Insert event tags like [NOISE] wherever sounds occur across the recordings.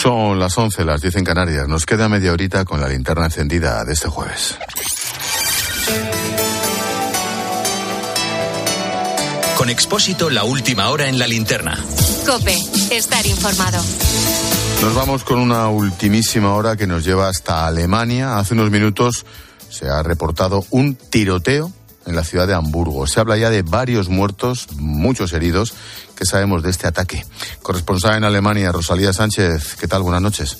Son las 11, las 10 en Canarias. Nos queda media horita con la linterna encendida de este jueves. Con Expósito, la última hora en la linterna. Cope, estar informado. Nos vamos con una ultimísima hora que nos lleva hasta Alemania. Hace unos minutos se ha reportado un tiroteo en la ciudad de Hamburgo. Se habla ya de varios muertos, muchos heridos. ¿Qué sabemos de este ataque? Corresponsal en Alemania, Rosalía Sánchez. ¿Qué tal? Buenas noches.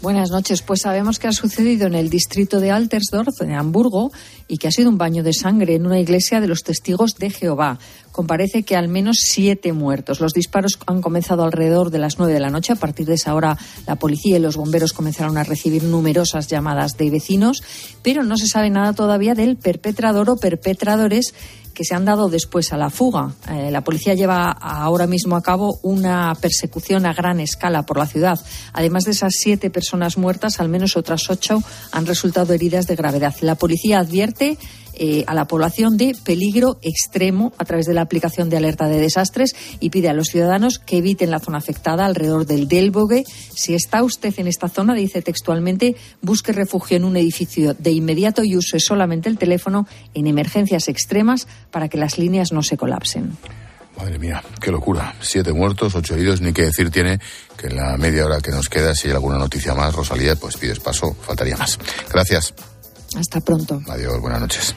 Buenas noches. Pues sabemos que ha sucedido en el distrito de Altersdorf, en Hamburgo, y que ha sido un baño de sangre en una iglesia de los testigos de Jehová. Comparece que al menos siete muertos. Los disparos han comenzado alrededor de las nueve de la noche. A partir de esa hora, la policía y los bomberos comenzaron a recibir numerosas llamadas de vecinos, pero no se sabe nada todavía del perpetrador o perpetradores que se han dado después a la fuga. Eh, la policía lleva ahora mismo a cabo una persecución a gran escala por la ciudad. Además de esas siete personas muertas, al menos otras ocho han resultado heridas de gravedad. La policía advierte eh, a la población de peligro extremo a través de la aplicación de alerta de desastres y pide a los ciudadanos que eviten la zona afectada alrededor del Delbogue. Si está usted en esta zona, dice textualmente, busque refugio en un edificio de inmediato y use solamente el teléfono en emergencias extremas para que las líneas no se colapsen. Madre mía, qué locura. Siete muertos, ocho heridos. Ni que decir tiene que en la media hora que nos queda, si hay alguna noticia más, Rosalía, pues pides paso, faltaría más. Gracias. Hasta pronto. Adiós, buenas noches.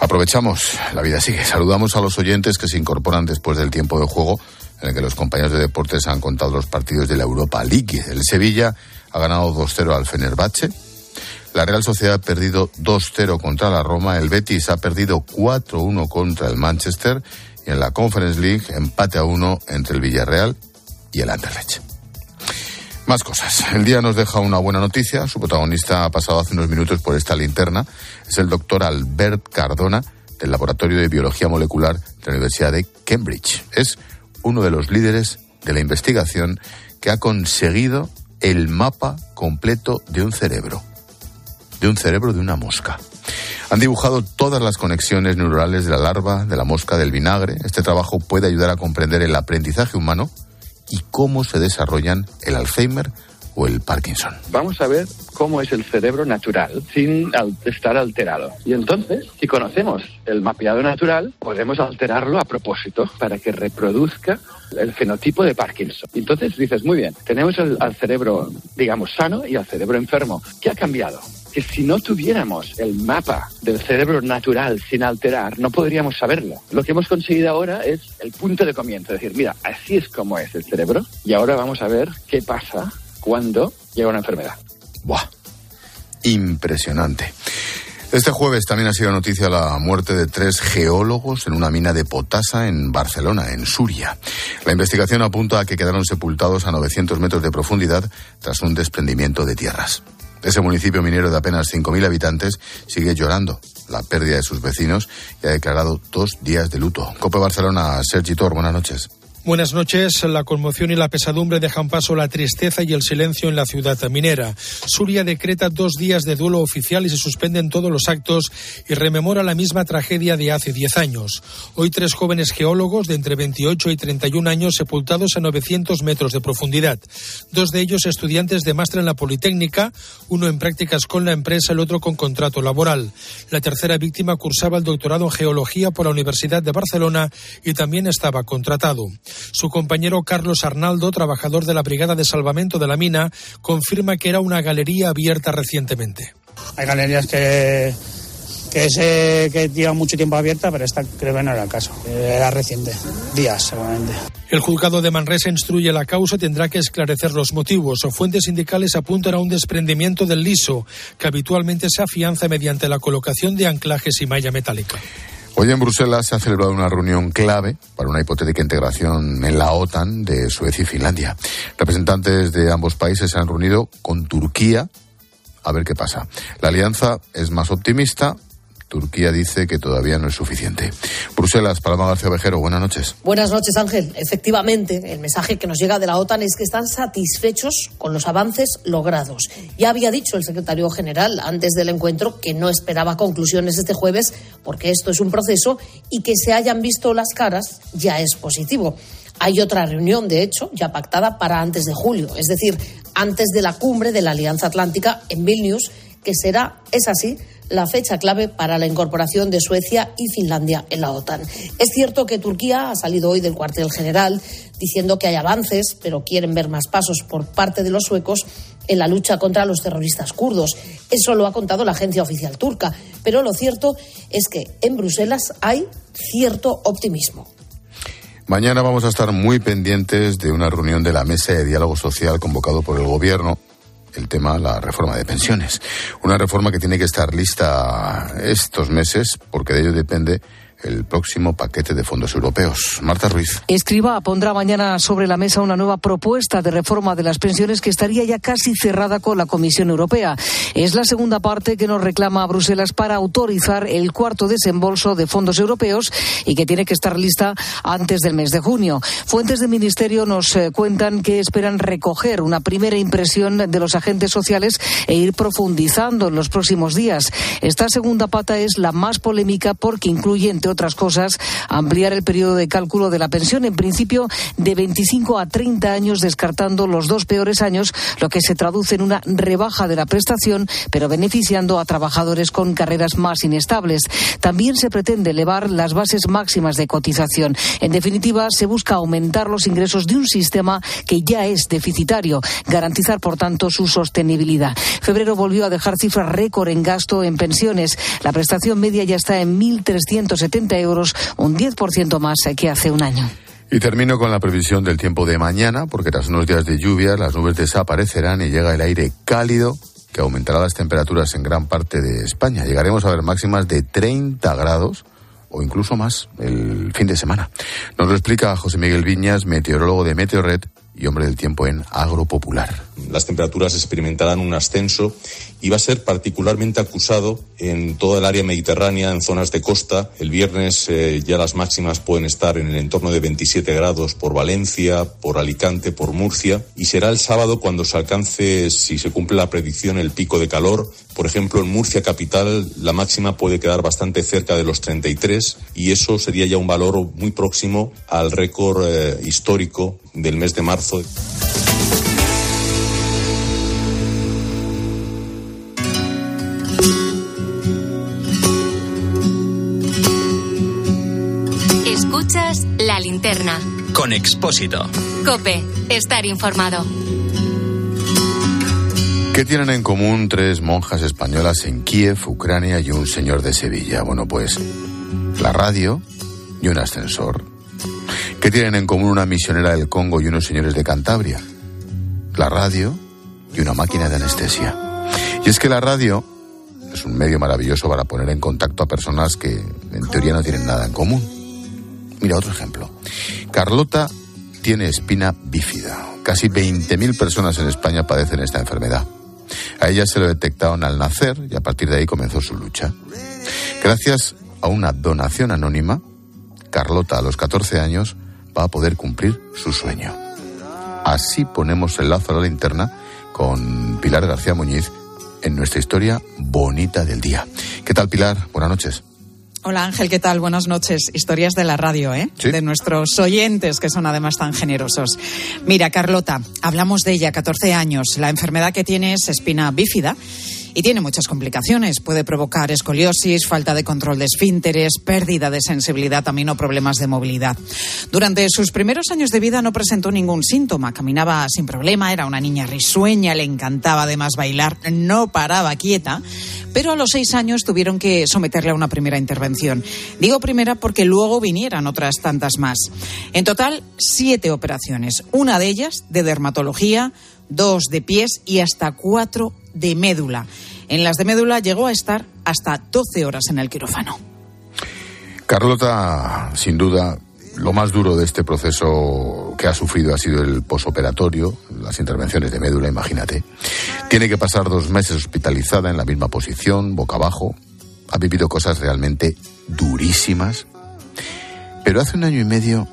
Aprovechamos, la vida sigue. Saludamos a los oyentes que se incorporan después del tiempo de juego en el que los compañeros de deportes han contado los partidos de la Europa League. El Sevilla ha ganado 2-0 al Fenerbahce. La Real Sociedad ha perdido 2-0 contra la Roma. El Betis ha perdido 4-1 contra el Manchester. Y en la Conference League, empate a 1 entre el Villarreal y el Anderlecht. Más cosas. El día nos deja una buena noticia. Su protagonista ha pasado hace unos minutos por esta linterna. Es el doctor Albert Cardona del Laboratorio de Biología Molecular de la Universidad de Cambridge. Es uno de los líderes de la investigación que ha conseguido el mapa completo de un cerebro. De un cerebro de una mosca. Han dibujado todas las conexiones neuronales de la larva, de la mosca, del vinagre. Este trabajo puede ayudar a comprender el aprendizaje humano y cómo se desarrollan el Alzheimer o el Parkinson. Vamos a ver cómo es el cerebro natural sin estar alterado. Y entonces, si conocemos el mapeado natural, podemos alterarlo a propósito para que reproduzca el fenotipo de Parkinson. Entonces dices, muy bien, tenemos al cerebro, digamos, sano y al cerebro enfermo. ¿Qué ha cambiado? Que si no tuviéramos el mapa del cerebro natural sin alterar, no podríamos saberlo. Lo que hemos conseguido ahora es el punto de comienzo, es decir, mira, así es como es el cerebro y ahora vamos a ver qué pasa cuando llega una enfermedad. ¡Buah! Impresionante. Este jueves también ha sido noticia la muerte de tres geólogos en una mina de potasa en Barcelona, en Suria. La investigación apunta a que quedaron sepultados a 900 metros de profundidad tras un desprendimiento de tierras. Ese municipio minero de apenas 5.000 habitantes sigue llorando la pérdida de sus vecinos y ha declarado dos días de luto. Cope Barcelona, Sergi Tor, buenas noches. Buenas noches. La conmoción y la pesadumbre dejan paso a la tristeza y el silencio en la ciudad minera. Suria decreta dos días de duelo oficial y se suspenden todos los actos y rememora la misma tragedia de hace diez años. Hoy tres jóvenes geólogos de entre 28 y 31 años sepultados a 900 metros de profundidad. Dos de ellos estudiantes de máster en la Politécnica, uno en prácticas con la empresa, el otro con contrato laboral. La tercera víctima cursaba el doctorado en geología por la Universidad de Barcelona y también estaba contratado. Su compañero Carlos Arnaldo, trabajador de la Brigada de Salvamento de la Mina, confirma que era una galería abierta recientemente. Hay galerías que que, se, que lleva mucho tiempo abierta, pero esta creo que no era el caso. Era reciente, días seguramente. El juzgado de Manresa instruye la causa y tendrá que esclarecer los motivos. Fuentes sindicales apuntan a un desprendimiento del liso, que habitualmente se afianza mediante la colocación de anclajes y malla metálica. Hoy en Bruselas se ha celebrado una reunión clave para una hipotética integración en la OTAN de Suecia y Finlandia. Representantes de ambos países se han reunido con Turquía a ver qué pasa. La alianza es más optimista, Turquía dice que todavía no es suficiente. Bruselas, Paloma García Vejero, buenas noches. Buenas noches, Ángel. Efectivamente, el mensaje que nos llega de la OTAN es que están satisfechos con los avances logrados. Ya había dicho el secretario general antes del encuentro que no esperaba conclusiones este jueves porque esto es un proceso y que se hayan visto las caras ya es positivo. Hay otra reunión, de hecho, ya pactada para antes de julio, es decir, antes de la cumbre de la Alianza Atlántica en Vilnius, que será, es así, la fecha clave para la incorporación de Suecia y Finlandia en la OTAN. Es cierto que Turquía ha salido hoy del cuartel general diciendo que hay avances, pero quieren ver más pasos por parte de los suecos en la lucha contra los terroristas kurdos. Eso lo ha contado la agencia oficial turca, pero lo cierto es que en Bruselas hay cierto optimismo. Mañana vamos a estar muy pendientes de una reunión de la Mesa de Diálogo Social convocado por el Gobierno el tema, la reforma de pensiones. Una reforma que tiene que estar lista estos meses porque de ello depende el próximo paquete de fondos europeos. Marta Ruiz. Escriba pondrá mañana sobre la mesa una nueva propuesta de reforma de las pensiones que estaría ya casi cerrada con la Comisión Europea. Es la segunda parte que nos reclama a Bruselas para autorizar el cuarto desembolso de fondos europeos y que tiene que estar lista antes del mes de junio. Fuentes del Ministerio nos eh, cuentan que esperan recoger una primera impresión de los agentes sociales e ir profundizando en los próximos días. Esta segunda pata es la más polémica porque incluye, entre otras cosas, ampliar el periodo de cálculo de la pensión, en principio de 25 a 30 años, descartando los dos peores años, lo que se traduce en una rebaja de la prestación, pero beneficiando a trabajadores con carreras más inestables. También se pretende elevar las bases máximas de cotización. En definitiva, se busca aumentar los ingresos de un sistema que ya es deficitario, garantizar, por tanto, su sostenibilidad. Febrero volvió a dejar cifras récord en gasto en pensiones. La prestación media ya está en 1.370 euros, un 10% más que hace un año. Y termino con la previsión del tiempo de mañana, porque tras unos días de lluvia las nubes desaparecerán y llega el aire cálido que aumentará las temperaturas en gran parte de España. Llegaremos a ver máximas de 30 grados o incluso más el fin de semana. Nos lo explica José Miguel Viñas, meteorólogo de Meteorred y hombre del tiempo en Agropopular. Las temperaturas experimentarán un ascenso y va a ser particularmente acusado en toda el área mediterránea, en zonas de costa. El viernes eh, ya las máximas pueden estar en el entorno de 27 grados por Valencia, por Alicante, por Murcia. Y será el sábado cuando se alcance, si se cumple la predicción, el pico de calor. Por ejemplo, en Murcia capital la máxima puede quedar bastante cerca de los 33 y eso sería ya un valor muy próximo al récord eh, histórico del mes de marzo. Escuchas la linterna. Con Expósito. Cope, estar informado. ¿Qué tienen en común tres monjas españolas en Kiev, Ucrania y un señor de Sevilla? Bueno, pues la radio y un ascensor. ¿Qué tienen en común una misionera del Congo y unos señores de Cantabria? La radio y una máquina de anestesia. Y es que la radio es un medio maravilloso para poner en contacto a personas que en teoría no tienen nada en común. Mira otro ejemplo. Carlota tiene espina bífida. Casi 20.000 personas en España padecen esta enfermedad. A ella se lo detectaron al nacer y a partir de ahí comenzó su lucha. Gracias a una donación anónima, Carlota a los 14 años va a poder cumplir su sueño. Así ponemos el lazo a la linterna con Pilar García Muñiz en nuestra historia bonita del día. ¿Qué tal, Pilar? Buenas noches. Hola Ángel, ¿qué tal? Buenas noches. Historias de la radio, ¿eh? De nuestros oyentes, que son además tan generosos. Mira, Carlota, hablamos de ella, 14 años. La enfermedad que tiene es espina bífida y tiene muchas complicaciones. Puede provocar escoliosis, falta de control de esfínteres, pérdida de sensibilidad también o problemas de movilidad. Durante sus primeros años de vida no presentó ningún síntoma, caminaba sin problema, era una niña risueña, le encantaba además bailar, no paraba quieta, pero a los seis años tuvieron que someterle a una primera intervención. Digo primera porque luego vinieran otras tantas más. En total, siete operaciones, una de ellas de dermatología, dos de pies y hasta cuatro de médula. En las de médula llegó a estar hasta 12 horas en el quirófano. Carlota, sin duda, lo más duro de este proceso que ha sufrido ha sido el posoperatorio, las intervenciones de médula, imagínate. Tiene que pasar dos meses hospitalizada en la misma posición, boca abajo. Ha vivido cosas realmente durísimas. Pero hace un año y medio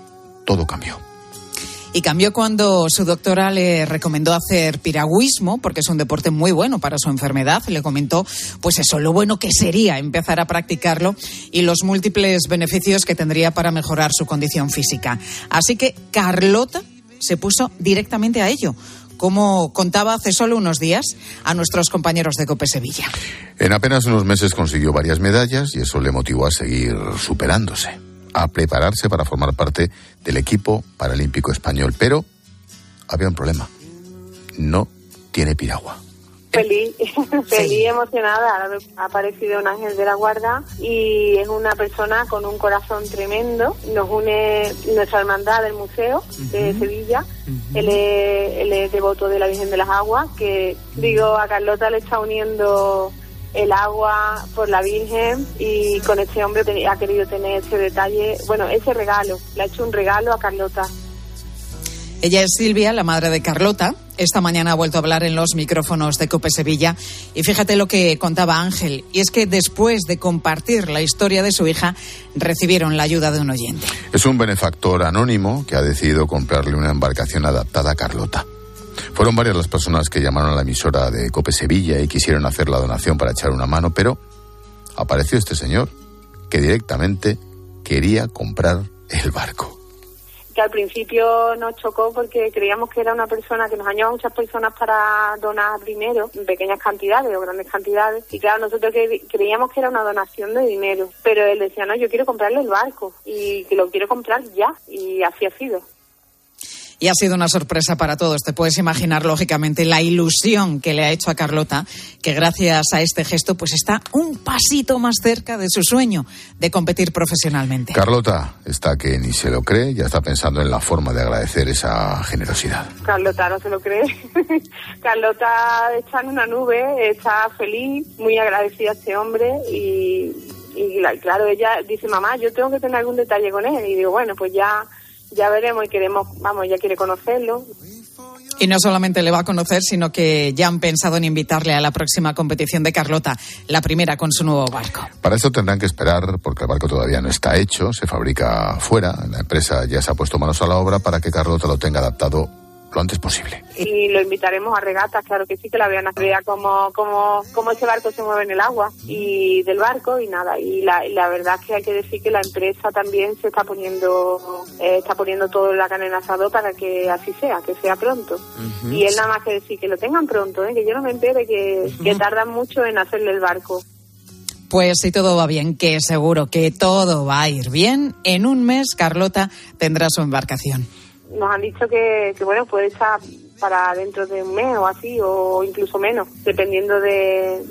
todo cambió. Y cambió cuando su doctora le recomendó hacer piragüismo, porque es un deporte muy bueno para su enfermedad. Le comentó, pues eso, lo bueno que sería empezar a practicarlo y los múltiples beneficios que tendría para mejorar su condición física. Así que Carlota se puso directamente a ello como contaba hace solo unos días a nuestros compañeros de Cope Sevilla. En apenas unos meses consiguió varias medallas y eso le motivó a seguir superándose, a prepararse para formar parte del equipo paralímpico español. Pero había un problema. No tiene piragua feliz, [LAUGHS] feliz, emocionada. Ha aparecido un ángel de la guarda y es una persona con un corazón tremendo. Nos une nuestra hermandad del museo de Sevilla. él, es, devoto de la Virgen de las Aguas, que digo, a Carlota le está uniendo el agua por la Virgen y con este hombre ha querido tener ese detalle, bueno, ese regalo, le ha hecho un regalo a Carlota. Ella es Silvia, la madre de Carlota. Esta mañana ha vuelto a hablar en los micrófonos de Cope Sevilla y fíjate lo que contaba Ángel, y es que después de compartir la historia de su hija, recibieron la ayuda de un oyente. Es un benefactor anónimo que ha decidido comprarle una embarcación adaptada a Carlota. Fueron varias las personas que llamaron a la emisora de Cope Sevilla y quisieron hacer la donación para echar una mano, pero apareció este señor que directamente quería comprar el barco. Que al principio nos chocó porque creíamos que era una persona que nos añaba muchas personas para donar dinero en pequeñas cantidades o grandes cantidades. Y claro nosotros creíamos que era una donación de dinero pero él decía no yo quiero comprarle el barco y que lo quiero comprar ya y así ha sido y ha sido una sorpresa para todos. Te puedes imaginar, lógicamente, la ilusión que le ha hecho a Carlota, que gracias a este gesto, pues está un pasito más cerca de su sueño de competir profesionalmente. Carlota está que ni se lo cree, ya está pensando en la forma de agradecer esa generosidad. Carlota no se lo cree. [LAUGHS] Carlota está en una nube, está feliz, muy agradecida a este hombre y, y claro, ella dice, mamá, yo tengo que tener algún detalle con él. Y digo, bueno, pues ya ya veremos y queremos, vamos, ya quiere conocerlo. Y no solamente le va a conocer, sino que ya han pensado en invitarle a la próxima competición de Carlota, la primera con su nuevo barco. Para eso tendrán que esperar, porque el barco todavía no está hecho, se fabrica fuera. La empresa ya se ha puesto manos a la obra para que Carlota lo tenga adaptado lo antes posible. Y lo invitaremos a regatas, claro que sí, que la vean, vea cómo, cómo, cómo ese barco se mueve en el agua y del barco y nada. Y la, la verdad es que hay que decir que la empresa también se está poniendo eh, está poniendo todo en la canela asado para que así sea, que sea pronto. Y él nada más que decir que lo tengan pronto, ¿eh? que yo no me entere que, que tardan mucho en hacerle el barco. Pues si todo va bien, que seguro que todo va a ir bien, en un mes Carlota tendrá su embarcación nos han dicho que, bueno, puede estar para dentro de un mes o así, o incluso menos, dependiendo de,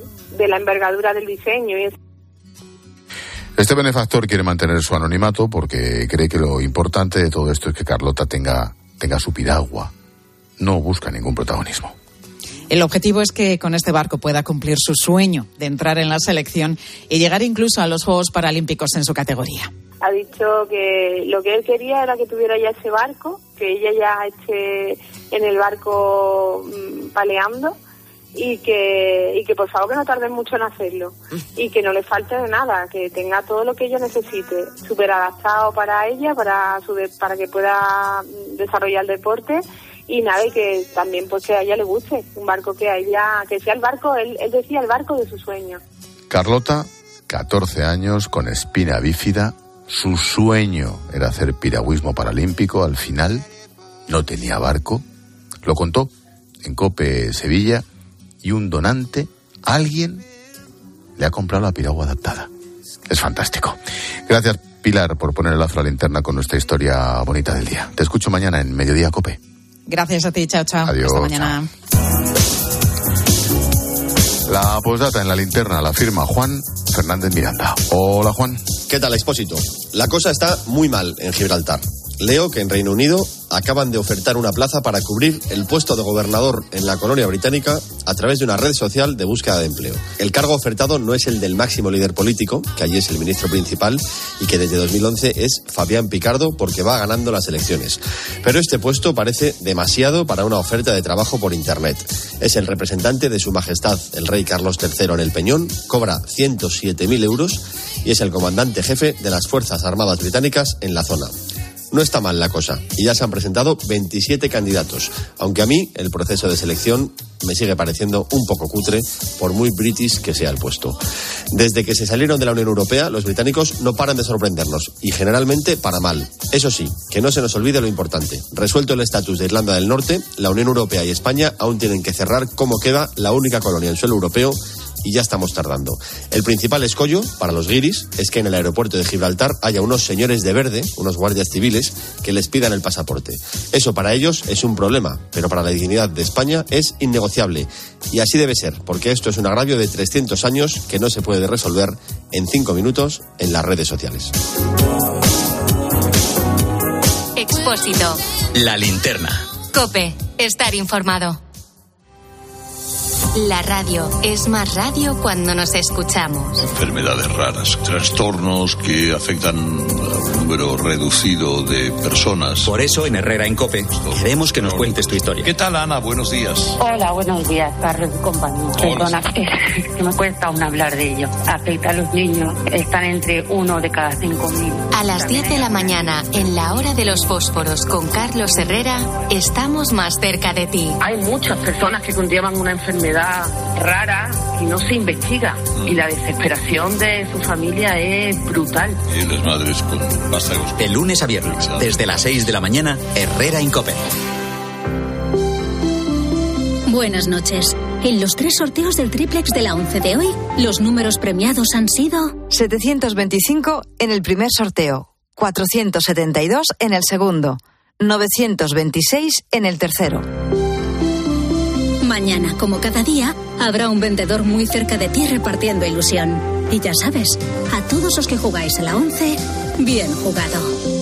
la envergadura del diseño y Este benefactor quiere mantener su anonimato porque cree que lo importante de todo esto es que Carlota tenga, tenga su piragua. No busca ningún protagonismo. El objetivo es que con este barco pueda cumplir su sueño de entrar en la selección y llegar incluso a los Juegos Paralímpicos en su categoría. Ha dicho que lo que él quería era que tuviera ya ese barco, que ella ya esté en el barco mm, paleando y que, y que por favor que no tarden mucho en hacerlo y que no le falte de nada, que tenga todo lo que ella necesite, súper adaptado para ella, para, su para que pueda desarrollar el deporte y nada, y que también pues que a ella le guste, un barco que a ella, que sea el barco, él, decía el barco de su sueño. Carlota, 14 años, con espina bífida, su sueño era hacer piragüismo paralímpico. Al final no tenía barco. Lo contó en Cope Sevilla y un donante, alguien, le ha comprado la piragua adaptada. Es fantástico. Gracias, Pilar, por poner el lazo a la linterna con nuestra historia bonita del día. Te escucho mañana en Mediodía Cope. Gracias a ti, chao, chao. Adiós. Hasta mañana. La posdata en la linterna la firma Juan Fernández Miranda. Hola, Juan. ¿Qué tal, Expósito? La cosa está muy mal en Gibraltar. Leo que en Reino Unido acaban de ofertar una plaza para cubrir el puesto de gobernador en la colonia británica a través de una red social de búsqueda de empleo. El cargo ofertado no es el del máximo líder político, que allí es el ministro principal y que desde 2011 es Fabián Picardo porque va ganando las elecciones. Pero este puesto parece demasiado para una oferta de trabajo por Internet. Es el representante de Su Majestad, el rey Carlos III en el Peñón, cobra 107.000 euros y es el comandante jefe de las Fuerzas Armadas Británicas en la zona. No está mal la cosa y ya se han presentado 27 candidatos, aunque a mí el proceso de selección me sigue pareciendo un poco cutre por muy british que sea el puesto. Desde que se salieron de la Unión Europea, los británicos no paran de sorprendernos y generalmente para mal. Eso sí, que no se nos olvide lo importante. Resuelto el estatus de Irlanda del Norte, la Unión Europea y España aún tienen que cerrar cómo queda la única colonia en suelo europeo y ya estamos tardando. El principal escollo para los guiris es que en el aeropuerto de Gibraltar haya unos señores de verde, unos guardias civiles, que les pidan el pasaporte. Eso para ellos es un problema, pero para la dignidad de España es innegociable. Y así debe ser, porque esto es un agravio de 300 años que no se puede resolver en cinco minutos en las redes sociales. Expósito. La linterna. Cope. Estar informado. La radio es más radio cuando nos escuchamos. Enfermedades raras, trastornos que afectan a un número reducido de personas. Por eso en Herrera en Cope queremos que nos cuentes tu historia. ¿Qué tal, Ana? Buenos días. Hola, buenos días, Carlos y compañía. Perdona, es [LAUGHS] que me cuesta aún hablar de ello. Afecta a los niños, están entre uno de cada cinco mil. A las 10 de la mañana, en la hora de los fósforos con Carlos Herrera, estamos más cerca de ti. Hay muchas personas que conllevan una enfermedad rara y no se investiga. Y la desesperación de su familia es brutal. Y las madres con vástagos. De lunes a viernes, desde las 6 de la mañana, Herrera en Cope. Buenas noches. En los tres sorteos del triplex de la 11 de hoy, los números premiados han sido 725 en el primer sorteo, 472 en el segundo, 926 en el tercero. Mañana, como cada día, habrá un vendedor muy cerca de ti repartiendo ilusión. Y ya sabes, a todos los que jugáis a la 11, bien jugado.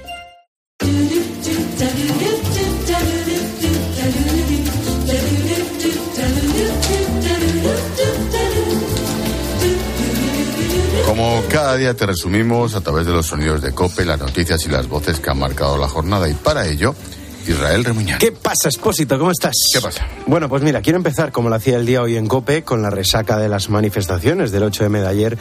Cada día te resumimos a través de los sonidos de COPE, las noticias y las voces que han marcado la jornada y para ello, Israel Remuñán. ¿Qué pasa, Espósito? ¿Cómo estás? ¿Qué pasa? Bueno, pues mira, quiero empezar como lo hacía el día hoy en COPE, con la resaca de las manifestaciones del 8M de ayer.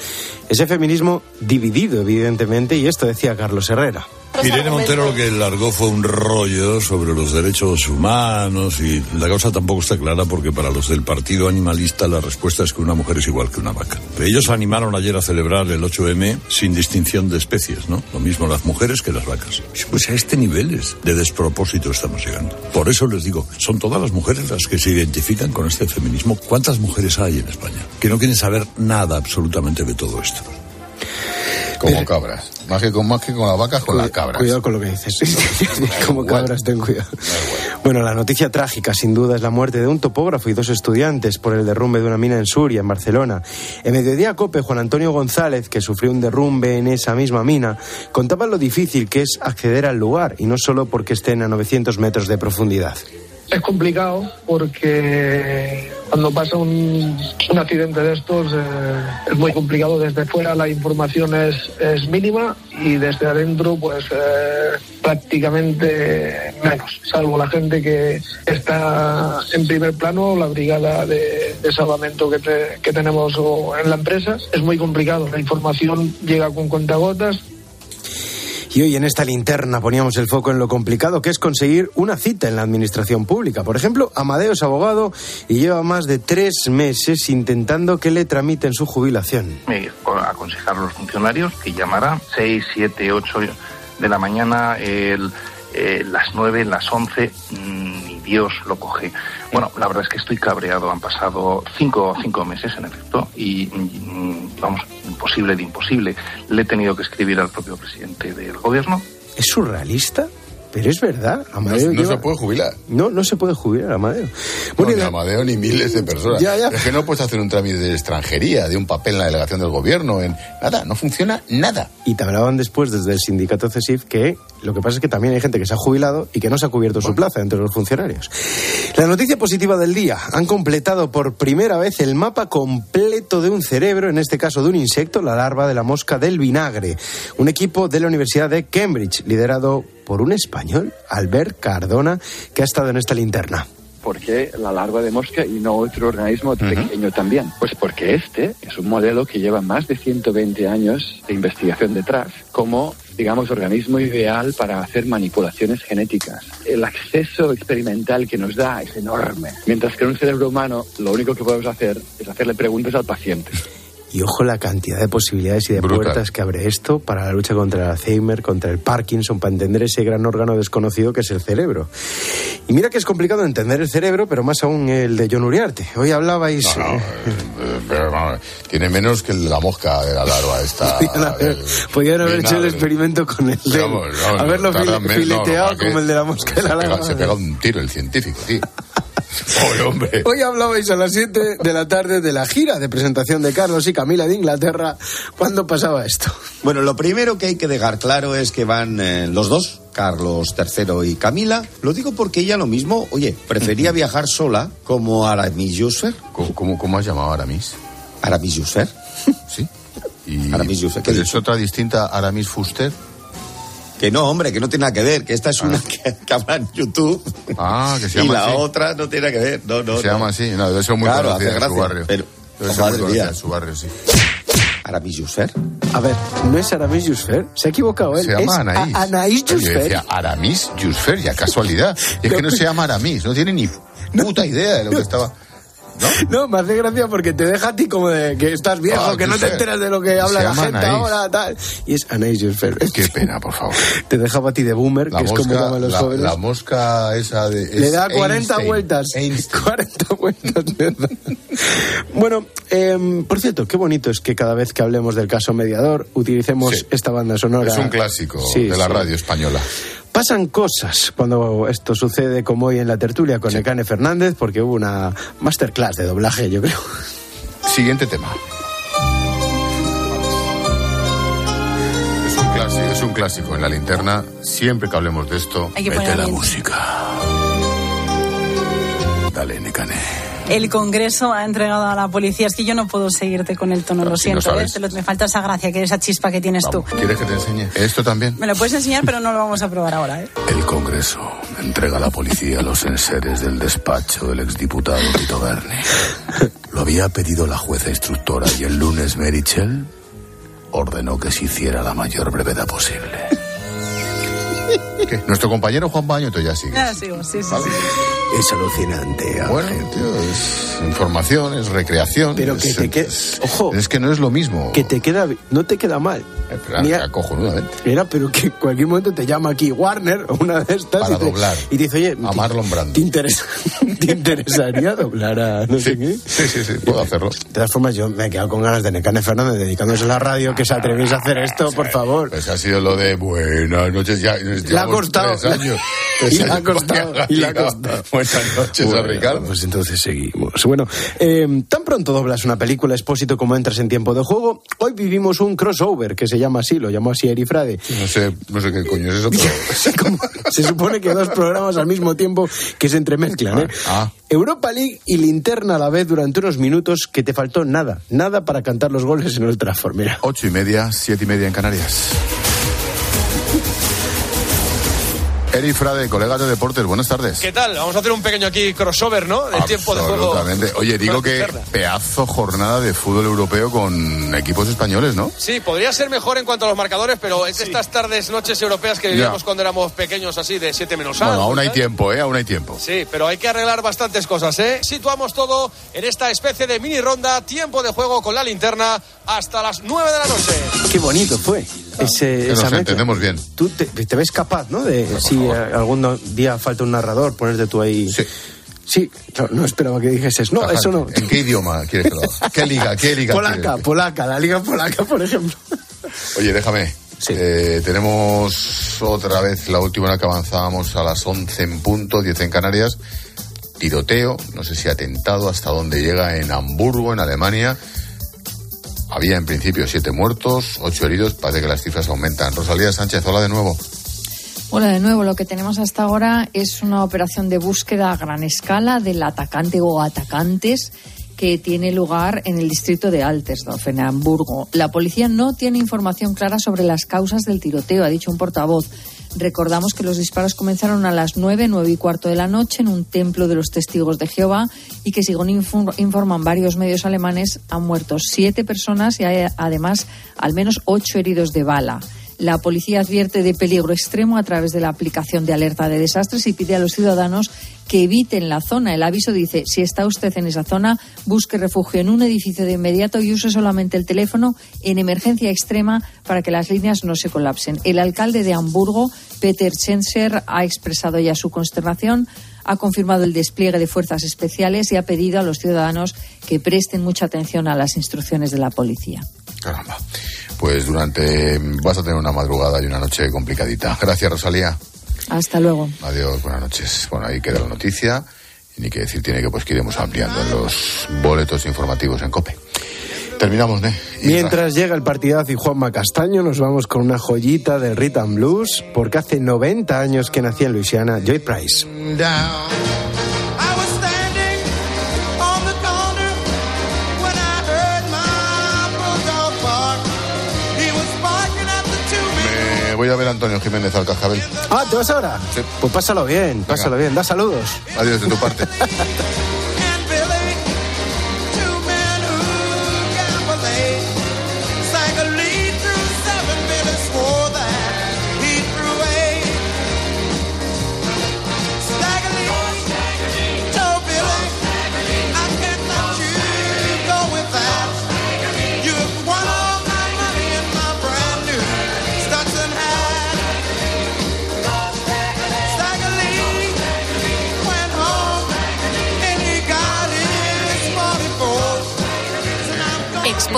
Ese feminismo dividido, evidentemente, y esto decía Carlos Herrera. Irene Montero lo que largó fue un rollo sobre los derechos humanos y la causa tampoco está clara porque para los del partido animalista la respuesta es que una mujer es igual que una vaca. Ellos animaron ayer a celebrar el 8M sin distinción de especies, ¿no? Lo mismo las mujeres que las vacas. Pues a este nivel de despropósito estamos llegando. Por eso les digo, son todas las mujeres las que se identifican con este feminismo. ¿Cuántas mujeres hay en España que no quieren saber nada absolutamente de todo esto? Como cabras. Más que con, más que con las vacas, con las cabras. Cuidado con lo que dices. [LAUGHS] Como cabras, ten cuidado. Bueno, la noticia trágica, sin duda, es la muerte de un topógrafo y dos estudiantes por el derrumbe de una mina en Suria, en Barcelona. En mediodía COPE, Juan Antonio González, que sufrió un derrumbe en esa misma mina, contaba lo difícil que es acceder al lugar, y no solo porque estén a 900 metros de profundidad. Es complicado porque cuando pasa un, accidente de estos eh, es muy complicado. Desde fuera la información es, mínima y desde adentro pues eh, prácticamente menos, salvo la gente que está en primer plano, la brigada de, salvamento que, te- que tenemos en la empresa. Es muy complicado. La información llega con cuentagotas Y hoy en esta linterna poníamos el foco en lo complicado que es conseguir una cita en la administración pública. Por ejemplo, Amadeo es abogado y lleva más de tres meses intentando que le tramiten su jubilación. me aconsejar a los funcionarios que llamara 6, 7, 8 de la mañana, eh, las 9, las 11, mm, ni Dios lo coge. Bueno, la verdad es que estoy cabreado. Han pasado cinco, cinco meses, en efecto, y mm, vamos, imposible de imposible. Le he tenido que escribir al propio presidente del gobierno. ¿Es surrealista? Pero es verdad, Amadeo. No, se puede jubilar. No, no se puede jubilar, Amadeo. Bueno, ni Amadeo ni miles de personas. Es que no puedes hacer un trámite de extranjería, de un papel en la delegación del gobierno, en nada, no funciona nada. Y te hablaban después desde el sindicato CESIF que lo que pasa es que también hay gente que se ha jubilado y que no se ha cubierto su plaza entre los funcionarios. La noticia positiva del día. Han completado por primera vez el mapa completo de un cerebro, en este caso de un insecto, la larva de la mosca del vinagre. Un equipo de la Universidad de Cambridge, liderado por un español, Albert Cardona, que ha estado en esta linterna. ¿Por qué la larva de mosca y no otro organismo pequeño también? Pues porque este es un modelo que lleva más de 120 años de investigación detrás, como, digamos, organismo ideal para hacer manipulaciones genéticas. El acceso experimental que nos da es enorme, mientras que en un cerebro humano lo único que podemos hacer es hacerle preguntas al paciente. Y ojo la cantidad de posibilidades y de puertas que abre esto para la lucha contra el Alzheimer, contra el Parkinson, para entender ese gran órgano desconocido que es el cerebro. Y mira que es complicado entender el cerebro, pero más aún el de John Uriarte. Hoy hablabais... No, eh, pero, tiene menos que la mosca de la larva esta. [LAUGHS] Podrían haber, hecho el experimento con el de... haberlo fileteado como el de la mosca de la larva. Se pega un tiro el científico, tío. Pobre hombre. Hoy hablabais a las 7 de la tarde de la gira de presentación de Carlos y Camila de Inglaterra. ¿Cuándo pasaba esto? Bueno, lo primero que hay que dejar claro es que van eh, los dos, Carlos III y Camila. Lo digo porque ella lo mismo, oye, prefería viajar sola como Aramis Yusfer. ¿Cómo, cómo, has llamado a Aramis? Aramis Yusfer. Sí. Y Aramis Yusfer. ¿Es otra distinta Aramis Fuster? Que no, hombre, que no tiene nada que ver, que esta es una ah. [LAUGHS] que, habla en YouTube. Ah, que se llama Y la otra no tiene nada que ver. No, no, se llama así, no, debe ser muy claro, conocida en su barrio. Pero, debe ser muy conocida en su barrio, sí. Aramis Yusfer. A ver, no es Aramis Yusfer, se ha equivocado él. Se llama es Anaís. Anaís Yusfer. Yo decía Aramis Yusfer, ya [LAUGHS] casualidad. Y es que no se llama Aramis, no tiene ni puta idea de lo que estaba. ¿No? me hace gracia porque te deja a ti como de que estás viejo, ah, que no te enteras de lo que habla la gente ahora, tal. Y es Anais Qué pena, por favor. [LAUGHS] Te dejaba a ti de boomer, que es como llaman los la, jóvenes. La mosca esa de. Le da 40 vueltas. 40 [LAUGHS] vueltas. bueno, em, por cierto, qué bonito es que cada vez que hablemos del caso mediador utilicemos esta banda sonora. Es un clásico de la radio española. Pasan cosas cuando esto sucede como hoy en la tertulia con Ecane Fernández, porque hubo una masterclass de doblaje, yo creo. Siguiente tema. Es un clásico, es un clásico en la linterna. Siempre que hablemos de esto, mete la música. Dale, Necane. El Congreso ha entregado a la policía. Es que yo no puedo seguirte con el tono, lo siento. ¿eh? me falta esa gracia, que esa chispa que tienes tú. ¿Quieres que te enseñe? ¿Esto también? Me lo puedes enseñar, pero no lo vamos a probar ahora. ¿eh? El Congreso entrega a la policía los enseres del despacho del exdiputado Tito Berni. Lo había pedido la jueza instructora y el lunes Merichel ordenó que se hiciera la mayor brevedad posible. Nuestro compañero Juan Baño, tú ya sigues. Ah, sigo, sí, sí, sí. Es alucinante. Bueno, tío, es información, es recreación. Pero que te queda. Ojo. Es que no es lo mismo. Que te queda. No te queda mal. Espera, Mira, cojonudamente. Era, pero que en cualquier momento te llama aquí Warner o una de estas. Para y te, doblar. Y dice, oye. A Marlon Brando. ¿Te, interesa, [LAUGHS] ¿te interesaría doblar a no sé qué? Sí, sí, sí, puedo hacerlo. De todas formas, yo me he quedado con ganas de Necane Fernández dedicándose a la radio, que se atreviese a hacer esto, por favor. Pues ha sido lo de buenas noches, ya. La costado. Tres años. [LAUGHS] y la ha costado. Y la ha costado. Buenas noches, bueno, Ricardo. Pues entonces seguimos. Bueno, eh, tan pronto doblas una película expósito como entras en tiempo de juego, hoy vivimos un crossover que se llama así, lo llamó así Erifrade. No sé, no sé qué coño es eso, pero... [LAUGHS] se supone que dos programas al mismo tiempo que se entremezclan, ¿eh? Ah. Europa League y linterna a la vez durante unos minutos que te faltó nada, nada para cantar los goles en el Trafford, mira. Ocho y media, siete y media en Canarias. Eri Frade, colega de deportes, buenas tardes. ¿Qué tal? Vamos a hacer un pequeño aquí crossover, ¿no? Del tiempo de juego. Absolutamente. Oye, digo que pedazo jornada de fútbol europeo con equipos españoles, ¿no? Sí, podría ser mejor en cuanto a los marcadores, pero es estas tardes, noches europeas que vivíamos cuando éramos pequeños así, de 7 menos algo. Bueno, aún hay tiempo, ¿eh? Aún hay tiempo. Sí, pero hay que arreglar bastantes cosas, ¿eh? Situamos todo en esta especie de mini ronda, tiempo de juego con la linterna hasta las 9 de la noche. Qué bonito fue. Ese, que nos entendemos bien. Tú te, te, ves capaz, ¿no? De si algún día falta un narrador, ponerte tú ahí. Sí. Sí, no, no, esperaba que dijeses. No, eso no. ¿En qué idioma quieres que lo haga? ¿Qué liga? ¿Qué liga? Polaca, polaca, la liga polaca, por ejemplo. Oye, déjame. Eh, tenemos otra vez la última hora que avanzábamos a las 11 en punto, 10 en Canarias. Tiroteo, no sé si atentado, hasta dónde llega en Hamburgo, en Alemania. Había en principio siete muertos, ocho heridos. Parece que las cifras aumentan. Rosalía Sánchez, hola de nuevo. Hola de nuevo. Lo que tenemos hasta ahora es una operación de búsqueda a gran escala del atacante o atacantes que tiene lugar en el distrito de Altersdorf, en Hamburgo. La policía no tiene información clara sobre las causas del tiroteo, ha dicho un portavoz. Recordamos que los disparos comenzaron a las nueve, nueve y cuarto de la noche en un templo de los testigos de Jehová y que, según informan varios medios alemanes, han muerto siete personas y hay además al menos ocho heridos de bala. La policía advierte de peligro extremo a través de la aplicación de alerta de desastres y pide a los ciudadanos que eviten la zona. El aviso dice, si está usted en esa zona, busque refugio en un edificio de inmediato y use solamente el teléfono en emergencia extrema para que las líneas no se colapsen. El alcalde de Hamburgo, Peter Schenser, ha expresado ya su consternación ha confirmado el despliegue de fuerzas especiales y ha pedido a los ciudadanos que presten mucha atención a las instrucciones de la policía. Caramba. Pues durante. vas a tener una madrugada y una noche complicadita. Gracias, Rosalía. Hasta luego. Adiós, buenas noches. Bueno, ahí queda la noticia. Y ni que decir tiene que pues que iremos ampliando en los boletos informativos en COPE. Terminamos, ¿eh? Mientras llega el partidazo y Juanma Castaño, nos vamos con una joyita del Rhythm Blues, porque hace 90 años que nacía en Luisiana Joy Price. Voy a ver a Antonio Jiménez al Cascabel. Ah, ¿te vas ahora? Sí. Pues pásalo bien, pásalo bien. Da saludos. Adiós de tu parte. [LAUGHS]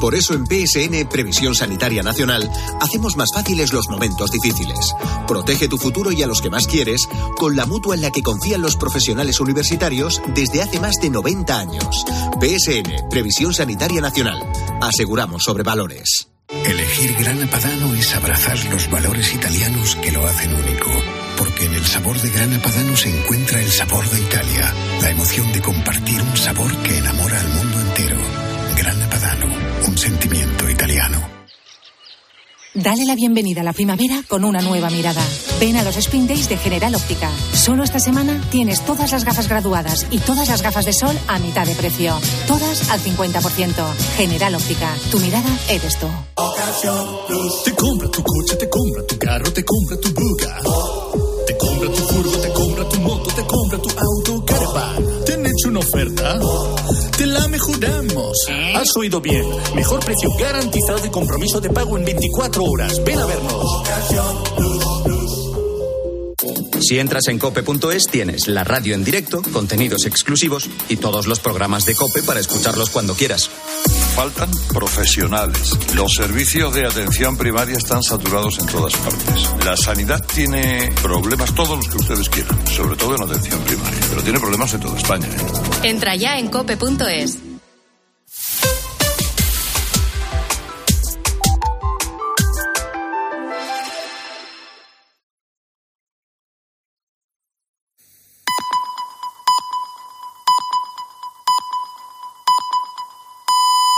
Por eso en PSN Previsión Sanitaria Nacional hacemos más fáciles los momentos difíciles. Protege tu futuro y a los que más quieres con la mutua en la que confían los profesionales universitarios desde hace más de 90 años. PSN Previsión Sanitaria Nacional. Aseguramos sobre valores. Elegir Grana Padano es abrazar los valores italianos que lo hacen único. Porque en el sabor de Grana Padano se encuentra el sabor de Italia, la emoción de compartir un sabor que enamora al mundo entero. Un sentimiento italiano. Dale la bienvenida a la primavera con una nueva mirada. Ven a los Spring Days de General Óptica. Solo esta semana tienes todas las gafas graduadas y todas las gafas de sol a mitad de precio. Todas al 50%. General Óptica. Tu mirada eres tú. Te compra tu coche, te compra tu carro, te compra tu buga. Te compra tu furgo, te compra tu moto, te compra tu auto, caravan. ¿Te han hecho una oferta? te la mejoramos. Has oído bien. Mejor precio garantizado y compromiso de pago en 24 horas. Ven a vernos. Si entras en cope.es tienes la radio en directo, contenidos exclusivos y todos los programas de Cope para escucharlos cuando quieras. Faltan profesionales. Los servicios de atención primaria están saturados en todas partes. La sanidad tiene problemas todos los que ustedes quieran, sobre todo en atención primaria, pero tiene problemas en toda España. ¿eh? Entra ya en cope.es.